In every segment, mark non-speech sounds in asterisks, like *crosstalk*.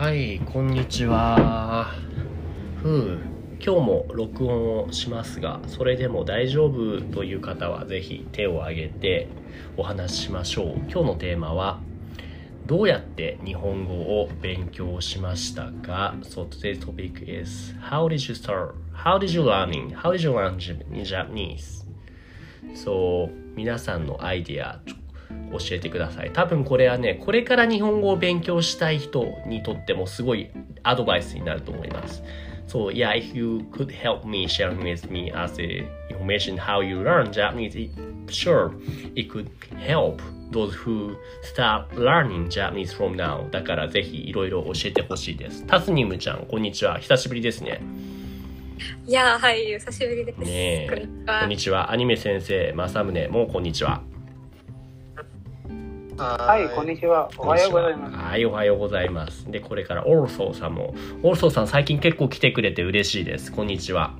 はい、こんにちは。ふう、今日も録音をしますが、それでも大丈夫という方はぜひ手を挙げてお話ししましょう。今日のテーマは、どうやって日本語を勉強しましたか ?So today's topic is How did you start? How did you learning? How did you learn Japanese? So 皆さんのアイディア教えてください。多分これはね、これから日本語を勉強したい人にとってもすごいアドバイスになると思います。So yeah, if you could help me sharing with me as a information how you learn Japanese, it, sure, it could help those who start learning Japanese from now. だからぜひいろいろ教えてほしいです。タスニムちゃん、こんにちは。久しぶりですね。いやーはい、お久しぶりです。ねえこんにちはこんにちは。アニメ先生、正宗もこんにちは。はい、こんにちは。おはようございます。はい、おはようございます。で、これからオルソーさんも。オルソーさん、最近結構来てくれて嬉しいです。こんにちは。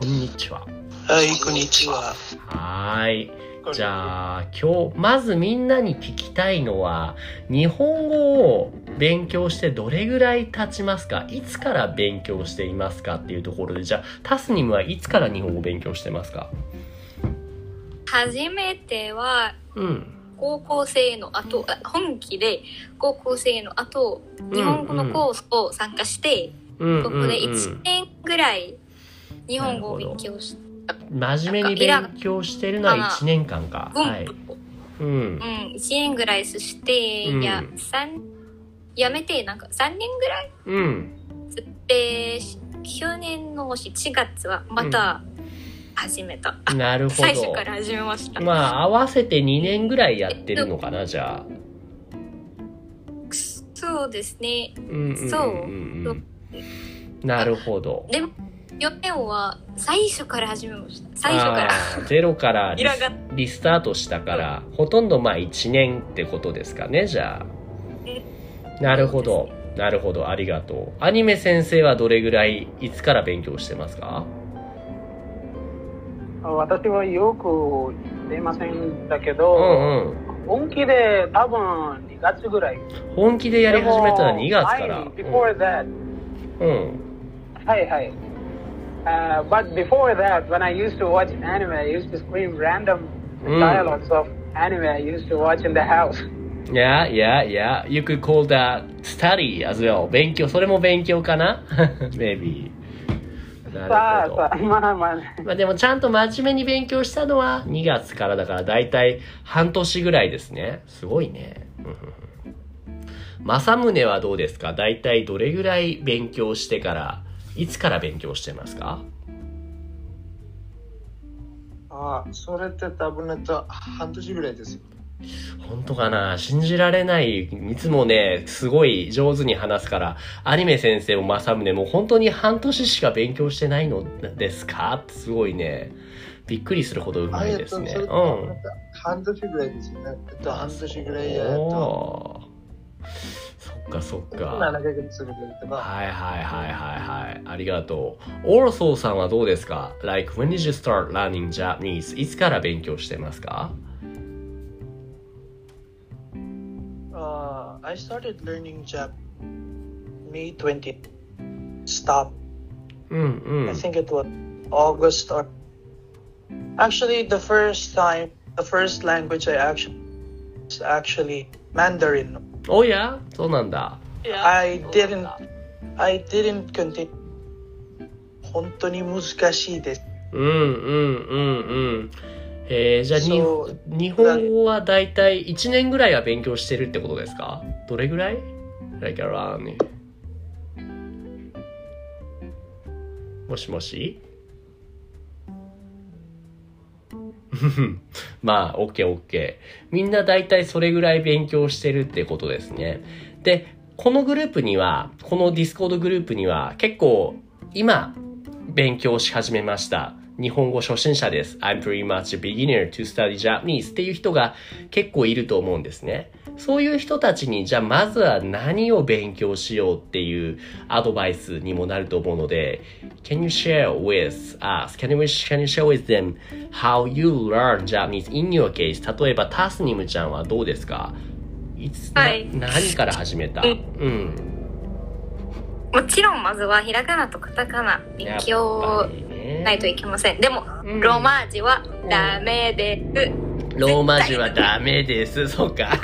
こんにちは。はい、こんにちは。はーい。じゃあ、今日、まずみんなに聞きたいのは、日本語を勉強してどれぐらい経ちますか？いつから勉強していますか？っていうところで、じゃあ、タスニムはいつから日本語を勉強してますか？初めてはうん。高校生の後、あ本気で高校生の後、日本語のコースを参加して、うん。ここでうん。うん。1年ぐらい日本語を勉強し真面目に勉強してるのは1年間か。文はい。うん。う。ん、1年ぐらいそして、うん。いや、三やめて、なんか3年ぐらいうん。で、去年の7月はまた始めた。あなるほど。最初から始めました。まあ、合わせて2年ぐらいやってるのかな、じゃあ。そうですね。うんうんうんそううんなるほど。でも、4年は最初から始めました。最初から。ゼロからリリスタートしたから、ほとんどまあ1年ってことですかね、じゃあ。なるほど。なるほど。ありがとう。アニメ先生はどれぐらい、いつから勉強してますか？私はよく出ませんだけうど、んうん。本気で多分2月ぐらい。本気でやり始めたら2月から。before that, うん。はいはい。Uh, but before that, when I used to watch anime, I used to scream random うん dialogues of anime I used to watch in the house. Yeah, yeah, yeah. You could call that study as well. 勉強、それも勉強かな ?Maybe. なるほどさあさ。あ、まあまあ、まあでもちゃんと真面目に勉強したのは2月からだからだいたい半年ぐらいですね。すごいね。うんうんうん正宗はどうですか？だいたいどれぐらい勉強してから、いつから勉強してますか？あ、それって多分ねと半年ぐらいですよ。本当かな？信じられない。いつもね、すごい上手に話すから、アニメ先生も正宗も本当に半年しか勉強してないのですか？ってすごいね、びっくりするほどうまいですね。うん。半年ぐらいですよね。えっと、半年ぐらいやっと、そっかそっか。7ヶ月ぐらいとか。はいはいはいはいはい。ありがとう。オーソーさんはどうですか ?Like, when did you start learning Japanese? いつから勉強してますか？Uh, I started learning Jap May 20 stop. うんう I ん。 think it was August or actually the first time the first language I actually was actually Mandarin. おやそうなんだ。 I didn't I didn't continue 本当に難しいです。うんうんうんうん。 えー、じゃあ日本語はだいたい1年ぐらいは勉強してるってことですか？どれぐらい ?Like around もしもし？*laughs* まあ、オッケーオッケー。みんな大体それぐらい勉強してるってことですね。で、このグループには、このディスコードグループには結構今勉強し始めました。日本語初心者です。I'm pretty much a beginner to study Japanese っていう人が結構いると思うんですね。そういう人たちに、じゃあまずは何を勉強しようっていうアドバイスにもなると思うので、Can you share with us? Can you, can you share with them how you learn Japanese in your case? 例えばタスニムちゃんはどうですか？いつ、はいな何から始めた？うんうん。もちろんまずはひらがなとカタカナ勉強ねないといけません。でも、うんローマ字はダメです。ローマ字はダメです。そうか。*laughs*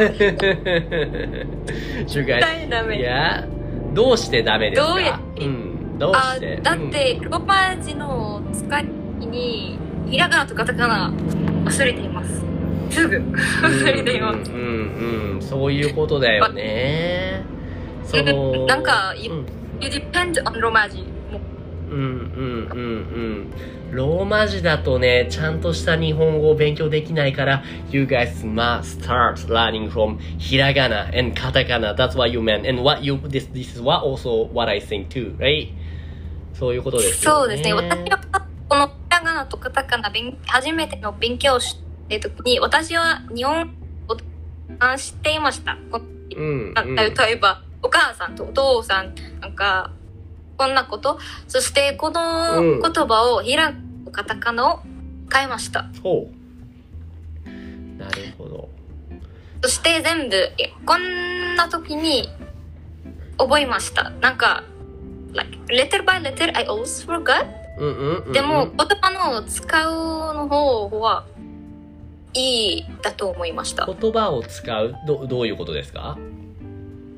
絶対ダメいや、どうしてダメですか？どうやってうん。どうあしてだって、ローマ字の使いに、ひらがなとカタカナ忘れています。すぐ忘れています。うんうんうん、そういうことだよね。*laughs* その、なんかうん、You depend on ローマ字。もううんうんうんうん。ローマ字だとね、ちゃんとした日本語を勉強できないから、You guys must start learning from ひらがな and カタカナ。That's what you meant. And what you, this, this is what also what I think too, right? そういうことですよね。そうですね。私はこのひらがなとカタカナ勉初めての勉強をしてるときに、私は日本語を知っていました。こうん、うん。例えば、お母さんとお父さん、なんか、こんなこと。そして、このうん言葉を、ひらカタカナを変えました。ほう。なるほど。そして全部、えこんな時に覚えました。なんか、like, letter by letter, I always forgot? うんうんうんうん。でも、言葉の使うの方はいいだと思いました。言葉を使う？どどういうことですか？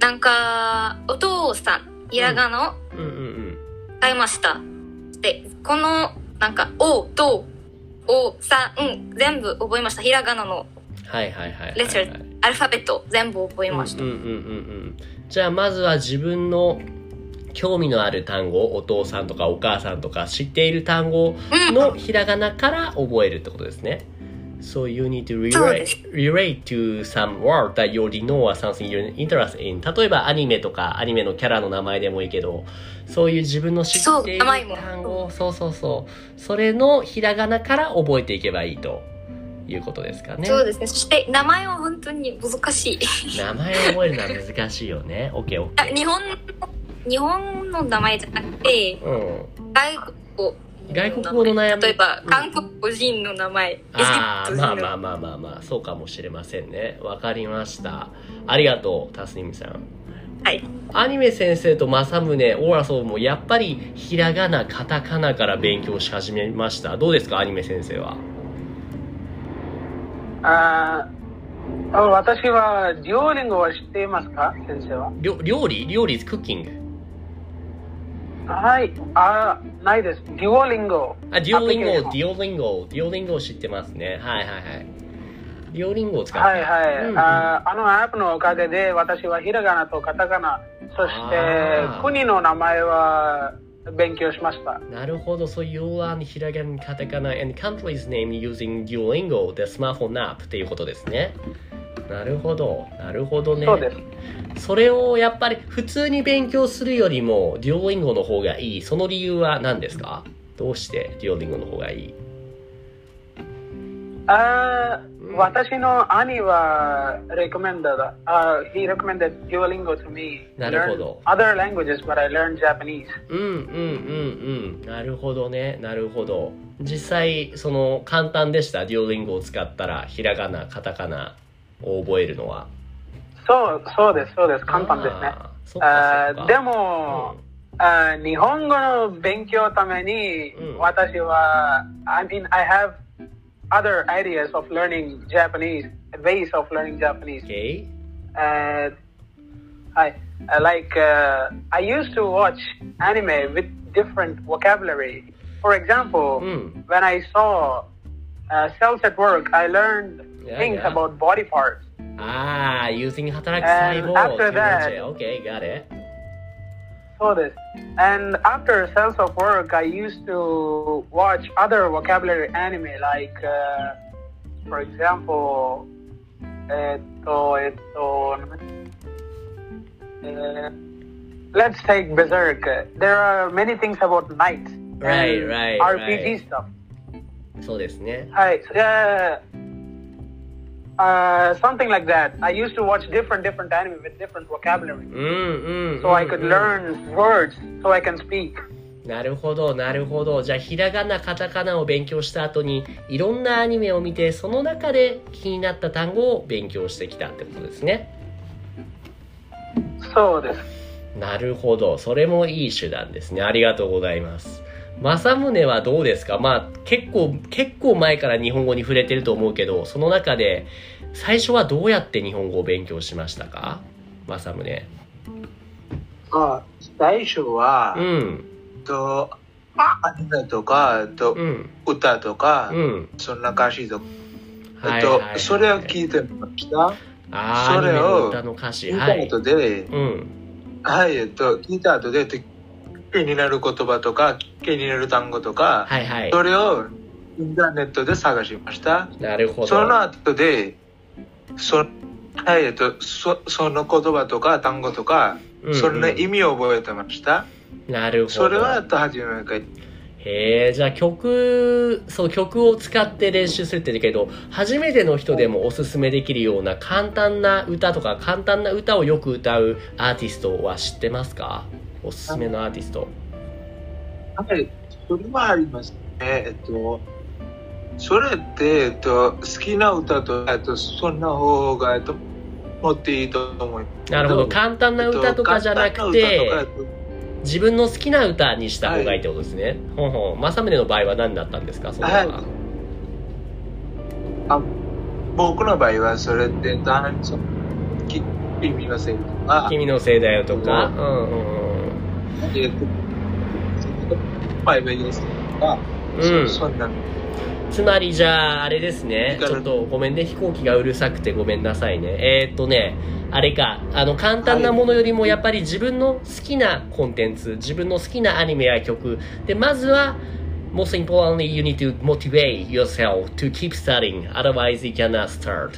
なんか、お父さん、ひらがなをうんうんうん。変えました。で、この、なんか、おと、お、さ、ん、全部覚えました。ひらがなのはいはいはい。レター、アルファベット全部覚えました。うんうんうんうんうん。じゃあまずは自分の興味のある単語、お父さんとかお母さんとか知っている単語のひらがなから覚えるってことですね。So you need to relate, to some word that you already know or something you're interested in. 例えばアニメとかアニメのキャラの名前でもいいけど、そういう自分の知っている単語、そうそうそう。それのひらがなから覚えていけばいいということですかね。そうですね。そして、名前は本当に難しい。名前を覚えるのは難しいよね。OK, あ OK. 日本の、日本の名前じゃなくて、うん。外国語。外国語の悩み例えばう、ん韓国人の名前、あまあまあまあまあまあ、そうかもしれませんね。わかりました。ありがとう、タスニムさん。はい。アニメ先生と正宗、オーラソウもやっぱりひらがな、カタカナから勉強し始めました。どうですか、アニメ先生は？あーあ私はデュオリンゴは知っていますか先生は？りょ料理？料理、クッキング？はい。あーないです。デュオリンゴ。あ、デュオリンゴ、デュオリンゴ、デュオリンゴ知ってますね。はいはいはい。デュオリンゴを使って。はいはい。うんあーあのアップのおかげで私はひらがなとカタカナ、そして国の名前は勉強しました。なるほど、そういう learn ひらがな、カタカナ and country's name using Duolingo, the smartphone app っていうことですね。なるほど、なるほどね。そうです。それをやっぱり普通に勉強するよりも Duolingo の方がいい。その理由は何ですか？どうして Duolingo の方がいい？あーうん私の兄は recommended, uh, he recommended Duolingo to me. なるほど other languages, but I learned Japanese. うんうんうんうん。なるほどね。なるほど。実際、その簡単でした？Duolingo を使ったらひらがな、カタカナを覚えるのは。そうそうですそうです。簡単ですね。あでも、うん、あ日本語の勉強ために、うん、私は mean I have other ideas of learning Japanese ways of learning Japanese、okay. uh, I uh, like uh, I used to watch anime with different vocabulary. For example, hmm. when I saw uh, cells at work, I learned Yeah, things yeah. about body parts. ああ、using 働く細 And 胞 after that- Okay, got it. So this. And after cells of work, I used to watch other vocabulary anime, like, uh, for example, えっと、えっと、uh, let's take Berserk. There are many things about knights. and Right, right, RPG right. stuff. そうですね。Hi. Uh, uh, something like that. I used to watch different different anime with different vocabulary, うんうん。so I could learn words, so I can speak. なるほど、なるほど。じゃあ、ひらがな、カタカナを勉強した後に、いろんなアニメを見て、その中で気になった単語を勉強してきたってことですね。そうです。なるほど。それもいい手段ですね。ありがとうございます。正宗はどうですか？まあ結構、結構前から日本語に触れてると思うけど、その中で最初はどうやって日本語を勉強しましたか？正宗。あ最初は、うん。と、アニメとか、とうん。歌とか、うん。そんな歌詞とか、はいえっとはいはいそれを聞いてました？あそれをの歌の歌詞。聞いはい。た後で、うん。はい、えっと、聞いた後で、気になる言葉とか、気になる単語とか、はいはい。それをインターネットで探しました。なるほど。その後で、そはい、えっと、そその言葉とか単語とか、うんうんその意味を覚えてました。なるほど。それは、と、初めから。へえ、じゃあ曲、そう、曲を使って練習するって言うけど、初めての人でもおすすめできるような簡単な歌とか、簡単な歌をよく歌うアーティストは知ってますか？おすすめのアーティスト。はい、それはありますね。えっと、それって、えっと、好きな歌と、えっと、そんな方が、えっと、持っていいと思います。なるほど。簡単な歌とかじゃなくて、えっと自分の好きな歌にした方がいいってことですね。ほんほん。正宗の場合は何だったんですか？それは。はいあ僕の場合は、それって、だんそき君のせいとか、君のせいだよとか。ううんうんうん。えっと、ファイすとか、うんそそんなつまりじゃあ、あれですね。ちょっとごめんね。飛行機がうるさくてごめんなさいね。えーっとね、あれか。あの、簡単なものよりもやっぱり自分の好きなコンテンツ、自分の好きなアニメや曲。で、まずは、most importantly, you need to motivate yourself to keep studying. Otherwise, you cannot start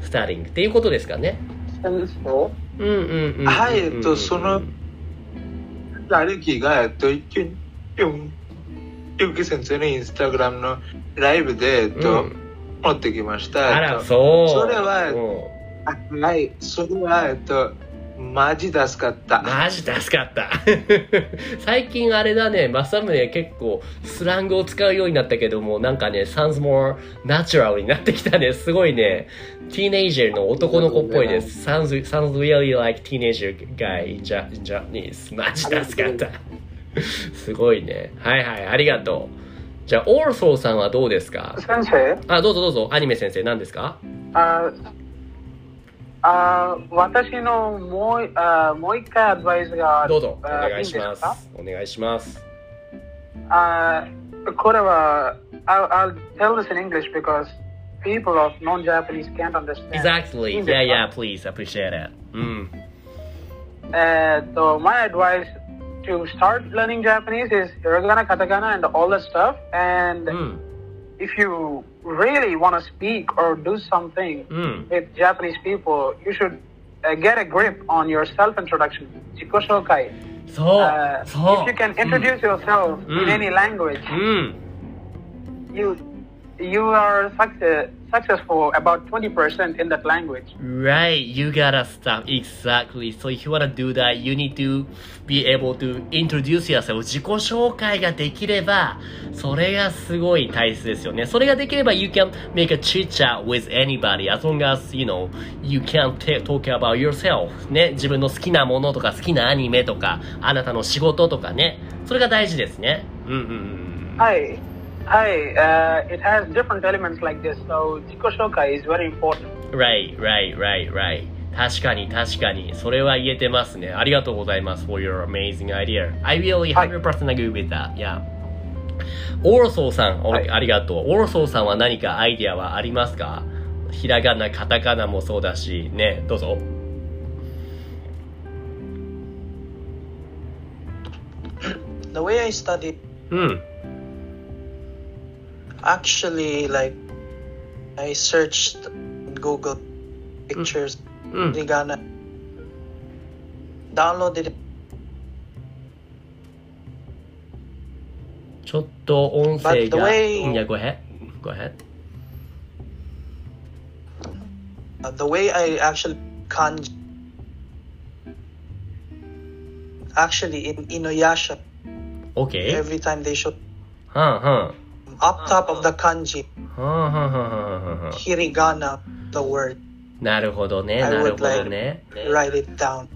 studying. っていうことですかね。戦争うんうんうんうん。はいえっとその誰きが、えっと、ユン、ユン、ユンキ先生のインスタグラムのライブで、えっと、うん持ってきました。そう。それははい、それは、えっと、マジ助かった。マジ助かった。*laughs* 最近あれだね、正宗結構スラングを使うようになったけども、なんかね、sounds more natural になってきたね。すごいね、teenager の男の子っぽいです。sounds, sounds really like teenager guy in Ja- in Japanese. マジ助かった。すごいね。はいはい、ありがとう。じゃあ、オールソーさんはどうですか？先生？あ、どうぞどうぞ、アニメ先生何ですか？ああ私のもうあもう一回アドバイスがどうぞ、おあ願いしまいいですかす。お願いします。あこれは I'll, I'll tell this in English because people of non-Japanese can't understand. Exactly. いいんです Yeah, か yeah, please. Appreciate it. うん。えーっと my advice to start learning Japanese is hiragana, katakana, and all that stuff. And うん。 if you really want to speak or do something mm. with Japanese people, you should uh, get a grip on your self introduction. So, uh, so. If you can introduce mm. yourself mm. in hmm. any language, hmm. you you are success, successful about 20% in that language. Right, you gotta stop. Exactly. So if you wanna do that, you need to be able to introduce yourself. 自己紹介ができれば、それがすごい大切ですよね。それができれば、you can make a chit chat with anybody as long as, you know, you can talk about yourself. ね、自分の好きなものとか好きなアニメとか、あなたの仕事とかね。それが大事ですね。うんうんうん。Hi. Hi. Uh, it has different elements like this. So jikoshokai is very important. Right, right, right, right. 確かに確かに。それは言えてますね。ありがとうございます。for your amazing idea. I really はい100% agree with that. Yeah. オーロソーさん、おはいありがとう。オーロソーさんは何かアイディアはありますかひらがな、カタカナもそうだし、ね、どうぞ。The way I study, うん。actually, like, I searched Google pictures, うん。 Rigana, downloaded it. ちょっと音声 But the が。 way- いや、go ahead. Go ahead. Uh, the way I actually kanji, actually in Inuyasha, OK? every time they show はんはん。 up top of the kanji, はんはんはんはんはんはん hiragana, the word, なるほどね、 I なる would ほどね。 write it down.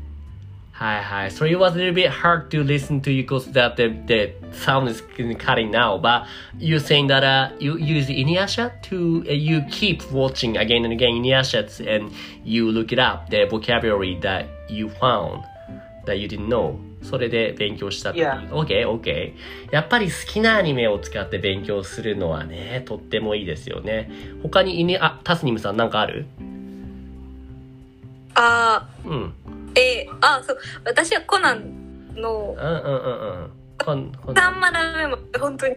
Hi, hi. So it was a little bit hard to listen to you because that the, the sound is cutting now. But you're saying that uh, you use Inuyasha to uh, you keep watching again and again Inuyasha and you look it up the vocabulary that you found that you didn't know. それで勉強したって。Yeah. OK, OK. やっぱり好きなアニメを使って勉強するのはね、とってもいいですよね。他にイニ、あ、タスニムさんなんかある？あうん。ー、えー、あー、そう。私はコナンのうんうんうんうん。こんこん3までも本当に。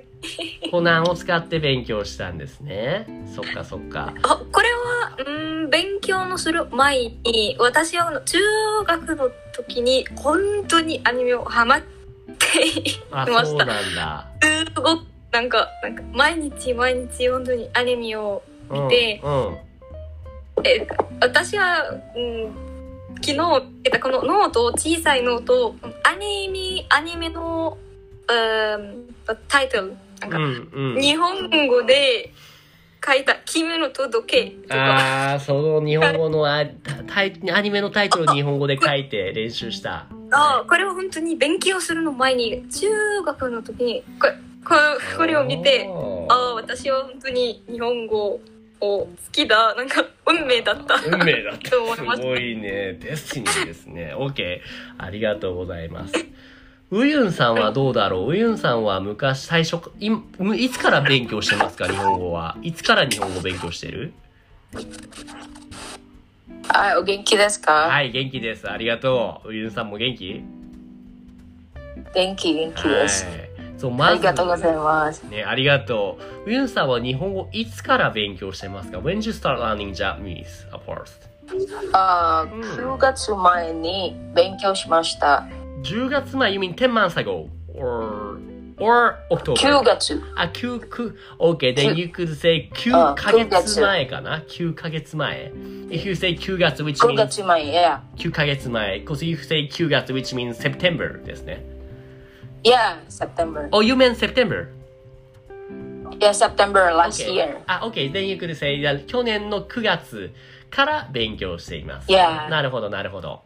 コナンを使って勉強したんですね。そっかそっか。あ、これは、うーん、勉強のする前に、私は中学の時に本当にアニメをハマってあ、いました。そうなんだ。すごく、なんか、なんか、毎日毎日本当にアニメをうん、でうん。え私は、うん、昨日えっとこのノート小さいノートアニメアニメの、うん、タイトルなんか、うんうん。日本語で書いた「君の届け」とかああ、その日本語のあタイアニメのタイトルを日本語で書いて練習した。あこれは本当に勉強するの前に中学の時にこれこれこれを見てああ私は本当に日本語を好きだなんか運命だった運命だった。*laughs* と思いましたすごいね。デスティニーですね。OK。ありがとうございます。ウユンさんはどうだろう？ウユンさんは昔、最初、い、いつから勉強してますか？日本語は。いつから日本語勉強してる？はい、お元気ですか、はい、元気です。ありがとう。ウユンさんも元気？元気、元気です。はい。そう、まず、ありがとうございます。ね、ありがとう。ウユンさんは日本語いつから勉強してますか ?When did you start learning Japanese at first? あうんー9月前に勉強しました。10月前 You mean 10 months ago? Or, or October? 9月。あ、9、9、OK, then you could say 9あヶ月前かな ?9 ヶ月前。If you say 9月 which 9 means 月前、いや。9ヶ月前。Because if you say 9月 which means September ですね。いや、September。Oh, you meant September? いや、September last Okay. year. あ、OK, then you could say いや去年の9月から勉強しています。Yeah. なるほど、なるほど。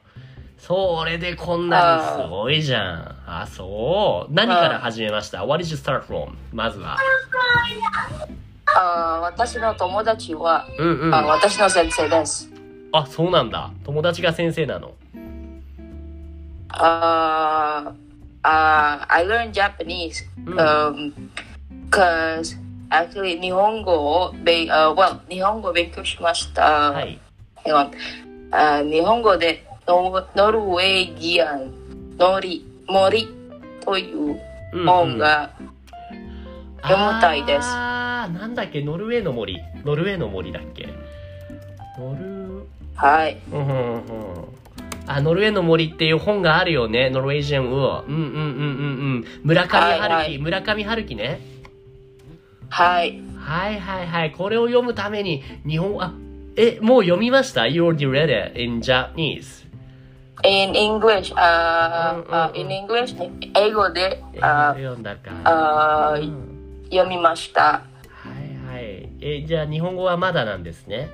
それでこんなにすごいじゃん。あ、そう。何から始めました ?What did you start from? まずは。あー私の友達は、うんうん。あ私の先生です。あ、そうなんだ。友達が先生なの？あーあー I learned Japanese うん um, cause actually 日本語をべ、uh, well 日本語を勉強しました。はい。日本語でノノルウェーギアンのり森といううんうん本が、読みたいですあー、なんだっけ、ノルウェーの森。ノルウェーの森だっけ？ノル、はいうんうんうん。あ、ノルウェーの森っていう本があるよね。ノルウェージアンウー。うんうんうんうんうん。村上春樹、はいはい村上春樹ね。はいはいはいはい。これを読むために、日本、あ、え、もう読みました ?You already read it in Japanese. In English あうんうんうんあ in English 英語でえあ読んだか。あうん読みましたはいはい。え、じゃあ日本語はまだなんですね。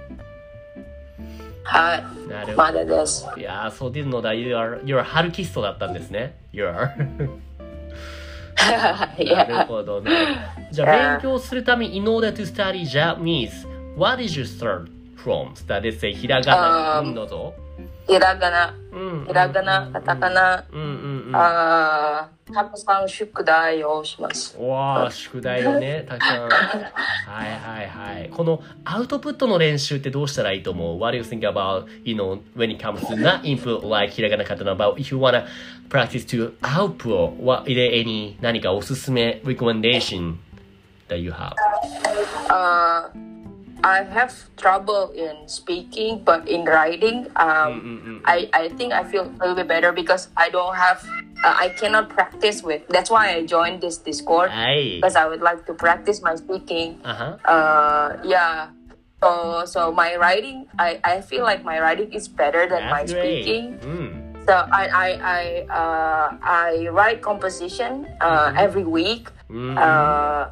はいなるほど。まだですいやー、そうですのだ。You are, you're ハルキストだったんですね。You are. *laughs* いなるやほどね。じゃあ、勉強するために、in order to study Japanese, what did you start from? スターですひらがな。あーうん、どうぞ。ひらがなうん。ひらがなカタカナうんうんうん。あーたくさん宿題をしますわあ、宿題をね、たくさん。はいはいはい。このアウトプットの練習ってどうしたらいいと思う ?What do you think about, you know, when it comes to not input like ひらがなカタカナ about if you wanna practice to output, what, is there any 何かおすすめ recommendation that you have? Uh, I have trouble in speaking, but in writing, um. Mm, mm, mm, I, I think I feel a little bit better because I don't have, uh, I cannot practice with. That's why I joined this Discord because I would like to practice my speaking. Uh-huh. Uh, yeah. So, so my writing, I, I feel like my writing is better than That's my speaking. So I I I, uh, I write composition uh, mm-hmm. every week. Mm-hmm. Uh,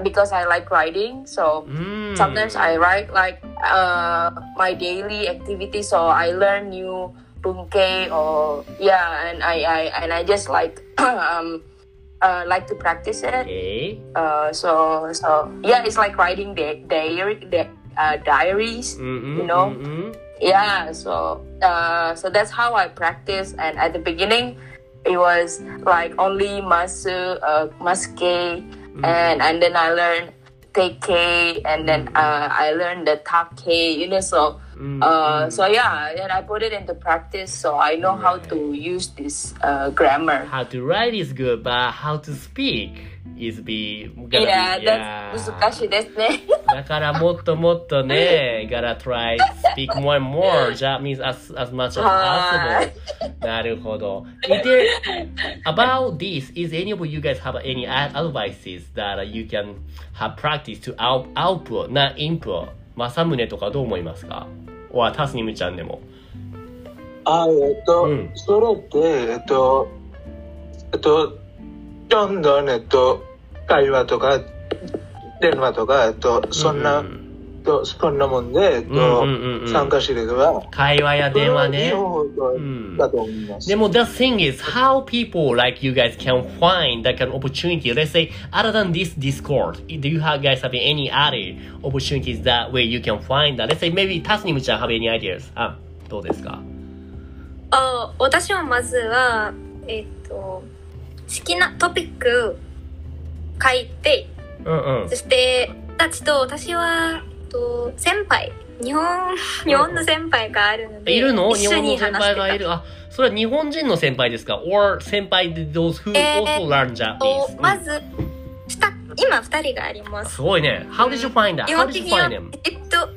because I like writing. So うん。sometimes I write like uh, my daily activity. So I learn new bunke or yeah, and I, I and I just like *clears throat* um uh, like to practice it. Okay. Uh, so so yeah, it's like writing di- diary di- uh, diaries. Mm-mm, You know? mm-mm. Yeah, so uh, so that's how I practice. And at the beginning, it was like only masu, uh, maske, and and then I learned teke, and then uh, I learned the take. You know, so uh, so yeah, and I put it into practice, so I know how to use this uh, grammar. How to write is good, but how to speak is be gonna Yeah, be, that's 難しいですね。だからもっともっとね、gotta try speak more and more Japanese as, as much as は possible. なるほど。Is there, about this, is any of you guys have any ad- advices that you can have practice to out, output, not input? 正宗とかどう思いますかはタスニムちゃんでも。あ、えっと、うんそれって、えっと、えっと、どんどん、えっと、会話とか、電話とか、えっと、そんな、うえっとそんなもんで、えっうんと、うんうんうん参加してれば、会話や電話ね。両方んだと思います。でも the thing is how people like you guys can find that kind of opportunity. Let's say other than this Discord, do you have guys have any other opportunities that way you can find that? Let's say maybe タスニムちゃん have any ideas? あ、どうですかあ私はまずは、えっ、と、好きなトピック書いて、うんうんそ。して、たちと私は、えっと先輩、日本、日本の先輩があるので、いるの？日本の先輩がいる？あ、それは日本人の先輩ですか ?or 先輩で those who えー also learn と Japanese? まず、した今二人があります。すごいね。How did you find that? 基 How 本 did 的 you find them? エジプト、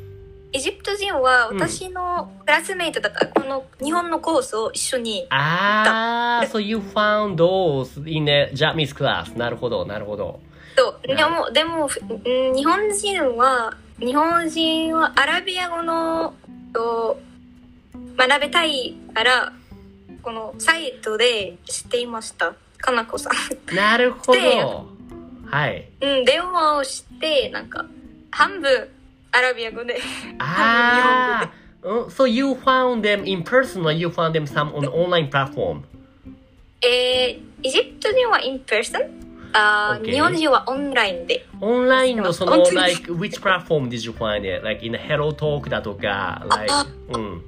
エジプト人は私のクラスメイトだった、この日本のコースを一緒に、あー、so you found those in the Japanese class. なるほど、なるほど。とでも、でも、日本人は、日本人はアラビア語のと学びたいから、このサイトで知っていました。かなこさん。なるほでど。はい。うん、電話をして、なんか、半分アラビア語で。ああ、うん so you found them in person or you found them some on online platform? えー、エジプト人は in person? あー Okay. 日本人はオンラインで。オンラインのその like which platform did you find it? Like in Hello Talk だとか、like あうん。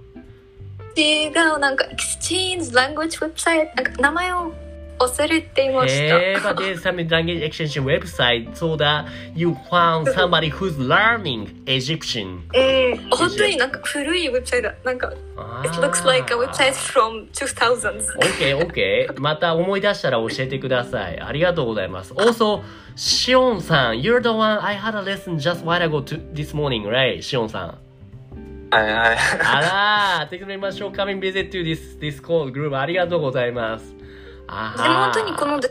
違う、なんか、exchange language website、なんか名前を忘れていました。えー、but there's some language exchange website so that you found somebody who's learning Egyptian. うん、本当になんか古いウェブサイトだ。なんか、あ it looks like a website from 2000s. OK, OK. また思い出したら教えてください。ありがとうございます。Also, シオンさん、you're the one I had a lesson just while ago to this morning, right? シオンさん。はいはい。あら、Thank you very much for coming visit to this Discord group. ありがとうございます。あでも本当にこの、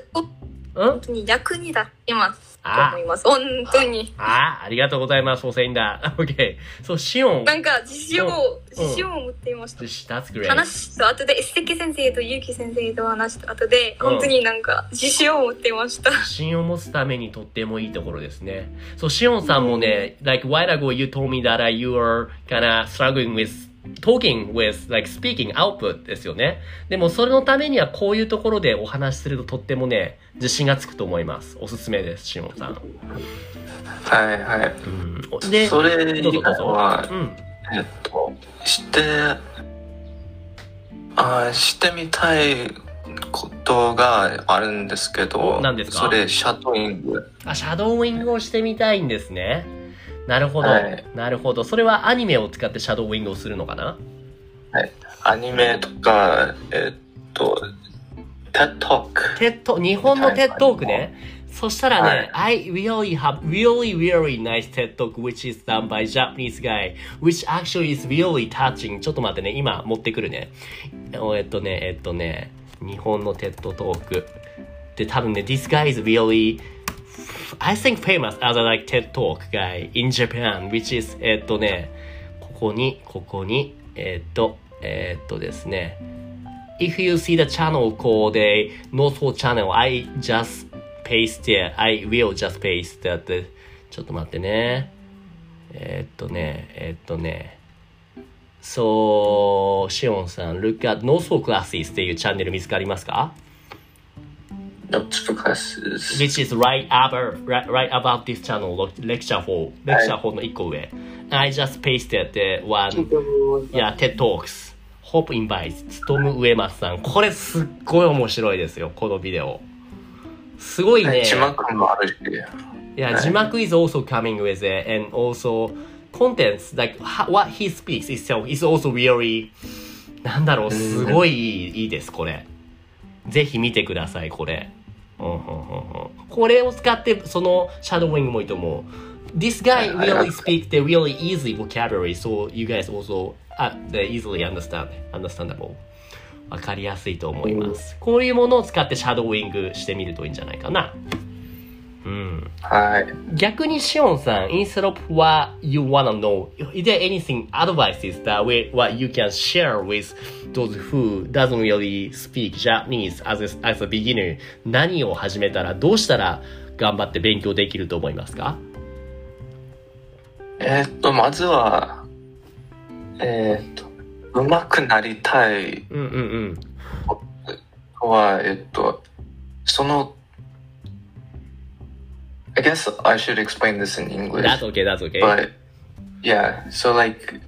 本うん？当に役に立ってます。とあ思います。本当に。あ、ありがとうございます。for saying that. OK. そう、シオン。なんか自信を、うん自信を持っていました。That's great. 話した後で、関先生とゆうき先生と話した後で、本当になんか自信を持っていました。自信を持つためにとってもいいところですね。そう、シオンさんもね、like while ago you told me that uh, you are kinda struggling with talking with like speaking output ですよね。でもそれのためにはこういうところでお話しするととってもね、自信がつくと思います。おすすめです、シオンさん。はいはい。うん、で、それどうぞどううん。えっと、して、あしてみたいことがあるんですけど、お何ですか？それ、シャドーイング。あ、シャドーイングをしてみたいんですね。なるほど。はいなるほど。それはアニメを使ってシャドーイングをするのかなアニメとか、えっと、TED Talk。 TED、日本の TED Talk ね。そしたらね、 I I really have really, really nice TED Talk which is done by Japanese guy which actually is really touching. ちょっと待ってね、今持ってくるね。えっとね、えっとね、日本のテッドトーク。で、多分ね、this guy is really I think famous as a like TED Talk guy in Japan which is えっとね、ここに、ここに、えっと、えっとですね、if you see the channel called a Northful channel, I just paste it. I will just paste that. ちょっと待ってね。えーっとね、えーっとね。そう、シオンさん、Look at Noso Classes っていうチャンネル見つかりますか Which is right above, right, right above this channel, lecture 4, lecture 4の1個上。I just pasted the one, yeah, TED Talks. Hope invites つとむ上松さん。これすっごい面白いですよ、このビデオ。すごいね。字幕もあるし。Yeah, 字幕 is also coming with it, and also contents like ha- what he speaks itself is also really なんだろう、すごいいいです、これ。ぜひ見てください、これ。うんうんうんうんこれを使って、そのシャドーウィングもいいと思う。This guy really speak the really easy vocabulary, so you guys also uh, the easily understand, understandable. わかりやすいと思います。こういうものを使ってシャドーウィングしてみるといいんじゃないかな。うん。はい。逆にシオンさん、instead of what you wanna know, is there anything advices that we, what you can share with those who doesn't really speak Japanese as a, as a beginner? 何を始めたら、どうしたら頑張って勉強できると思いますかえーっと、まずは、えーっと、上手くなりたいうんうんうん。のは、えーっと、その、I guess I should explain this in English. That's okay, that's okay. But yeah, so like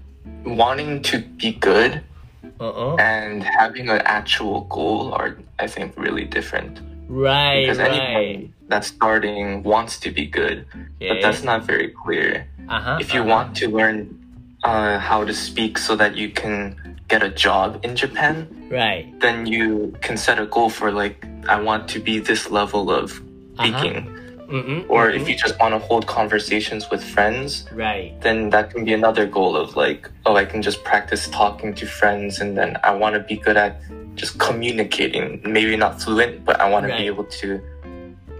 wanting to be good Uh-uh. and having an actual goal are, I think, really different. Right, Because right. anyone that's starting wants to be good, Okay. but that's not very clear. Uh-huh, If you uh-huh. want to learn uh, how to speak so that you can get a job in Japan, Right. then you can set a goal for like, I want to be this level of speaking. う Mm-hmm, or mm-hmm. if you just want to hold conversations with friends, right? Then that can be another goal of like, oh, I can just practice talking to friends, and then I want to be good at just communicating. Maybe not fluent, but I want right. to be able to,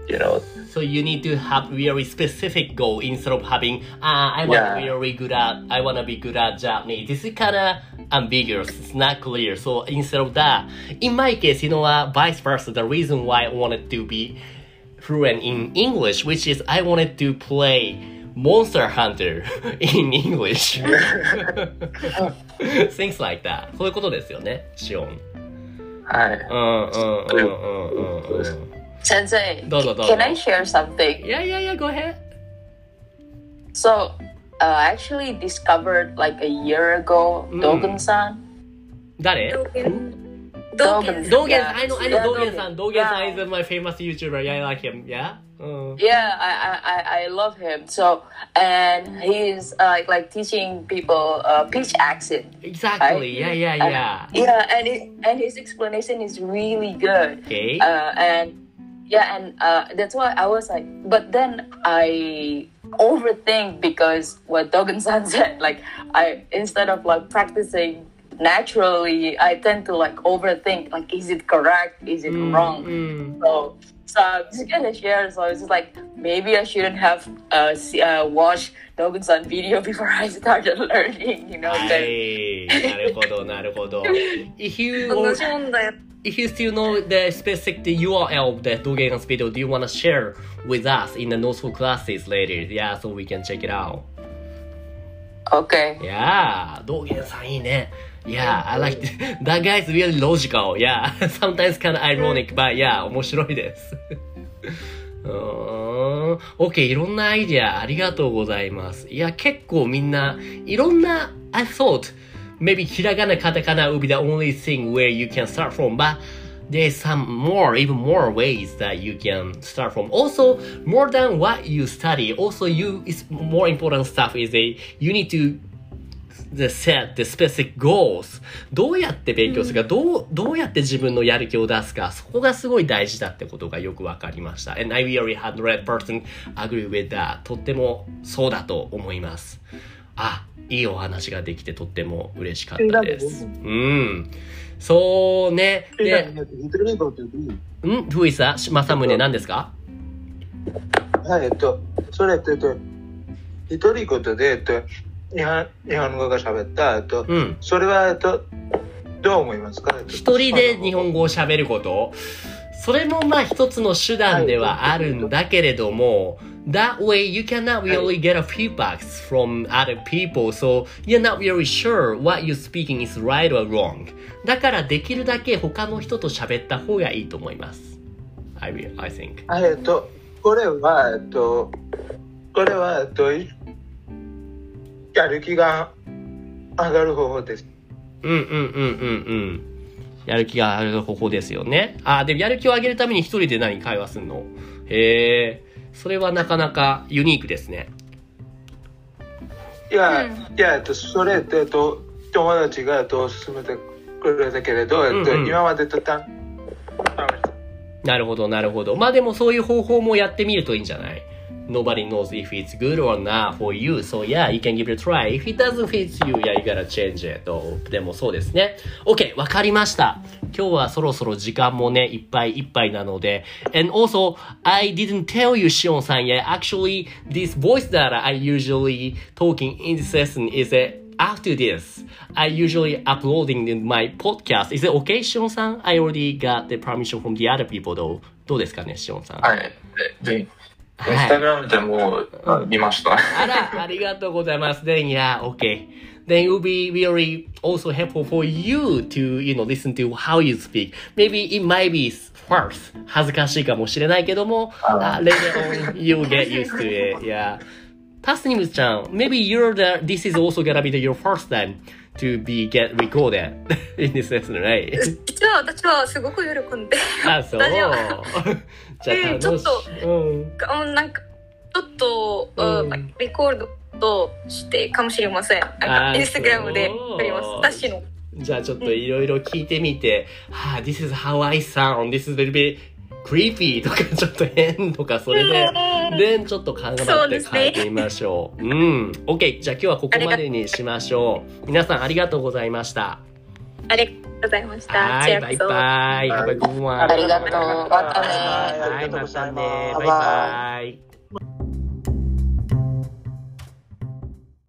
you know. So you need to have very specific goal instead of having, ah, I want yeah. to be very good at, I want to be good at Japanese. This is kind of ambiguous. It's not clear. So instead of that, in my case, you know, uh, vice versa. The reason why I wanted to be fluent in English, which is I wanted to play Monster Hunter *laughs* in English. *laughs* Things like that. そういうことですよね、シオン。hi. うんうんうんうんうんうん。 Sensei, Dozo, dozo. can I share something? Yeah, yeah, yeah, go ahead. So, uh, I actually discovered like a year ago Mm. Dogen-san. 誰道元 Dogen. I know. I know. Yeah, Dogen san. Dogen san yeah. is my famous YouTuber. Yeah, I like him. Yeah. Uh. Yeah, I, I I love him. So and he's uh, like teaching people uh, pitch accent. Exactly. Right? Yeah, yeah, yeah. And, yeah, and it, and his explanation is really good. Okay. Uh, and yeah, and uh, that's why I was like, but then I overthink because what Dogen San *laughs* said. Like I instead of like practicing naturally, I tend to like overthink. Like, is it correct? Is it wrong? うん。 So, so I'm just gonna share. So it's just like maybe I shouldn't have uh, see, uh watched Dogen-san video before *laughs* I started learning. *laughs* You know, は then *laughs* い。なるほど、なるほど。If you, 同じ問題 if you still know the specific the URL of the Dogen's video, do you want to share with us in the notes for classes later? Yeah, so we can check it out. okay. Yeah, 道元さんいいね。 Yeah, I like *laughs* it. That guy's really logical. Yeah, *laughs* sometimes kind of ironic, but yeah, 面白いです。うーん。*laughs* OK, いろんなアイディアありがとうございます。いや、結構みんな、いろんな、I thought, maybe ひらがな、カタカナ would be the only thing where you can start from, but there's some more, even more ways that you can start from. Also, more than what you study, also you, is more important stuff is a, you need to the set the specific goals. どうやって勉強するか、どうどうやって自分のやる気を出すかそこがすごい大事だってことがよくわかりました。And I really 100% agree with that. とってもそうだと思います。あいいお話ができてとっても嬉しかったです。うんそうねで一人ごとでいいん？ふいさ正宗何ですか？はい、えっと、それって、えっと、一人ごとで、えっと、日本日本語が喋った、えっと、うんそれは、えっと、どう思いますか一人で日本語を喋ることそれもまあ一つの手段ではあるんだけれども、that way you cannot really get a feedbacks from other people so you're not really sure what you're speaking is right or wrong だからできるだけ他の人と喋った方がいいと思います I, will, I think えっとこれはえっとこれはえっとやる気が上がる方法です。うんうんうんうんうん。やる気が上がる方法ですよね。あでもやる気を上げるために一人で何会話するの？へえそれはなかなかユニークですね。いや、いや、えっと、それって、えっと、友達が、と、勧めてくれたけれど、えっと、うんうん。今までとたなるほど、なるほど。まあでもそういう方法もやってみるといいんじゃない？Nobody knows if it's good or not for you. So yeah, you can give it a try. If it doesn't fit you, yeah, you gotta change it. でもそうですね。OK, わかりました。今日はそろそろ時間もね、いっぱいいっぱいなので。And also, I didn't tell you, しおんさん yet. Actually, this voice that I usually talking in this lesson is a after this, I usually uploading in my podcast. Is it okay, しおんさん I already got the permission from the other people though. どうですかね、しおんさん。はい。で、インはいスタグラムでもあ見ました。あら、ありがとうございます。Then, yeah, okay. Then it will be really also helpful for you to, you know, listen to how you speak. Maybe it might be first 恥ずかしいかもしれないけども、uh, later on you'll get used to it. Yeah. タスニムちゃん、maybe you're the, this is also gonna be the, your first time To be get recorded *laughs* in this lesson, right? 実は私はすごく喜んで、あ、そう。大丈 *laughs* じゃあ楽しうんちょっい。うん。うんなんか、ちょっと、うんうんリコードしてかもしれません。なんインスタグラムでそう撮ります。私の。じゃあちょっといろいろ聞いてみて、はあ、this is how I sound, this is a little bit creepy とかちょっと変とか、それで、で、ちょっと考そえて変えてみましょう。うん。OK。じゃあ今日はここまでにしましょう。皆さんありがとうございました。ありがとうございました。はい、バイバイ。ありがとう。またね。はい、またね。バイバイ。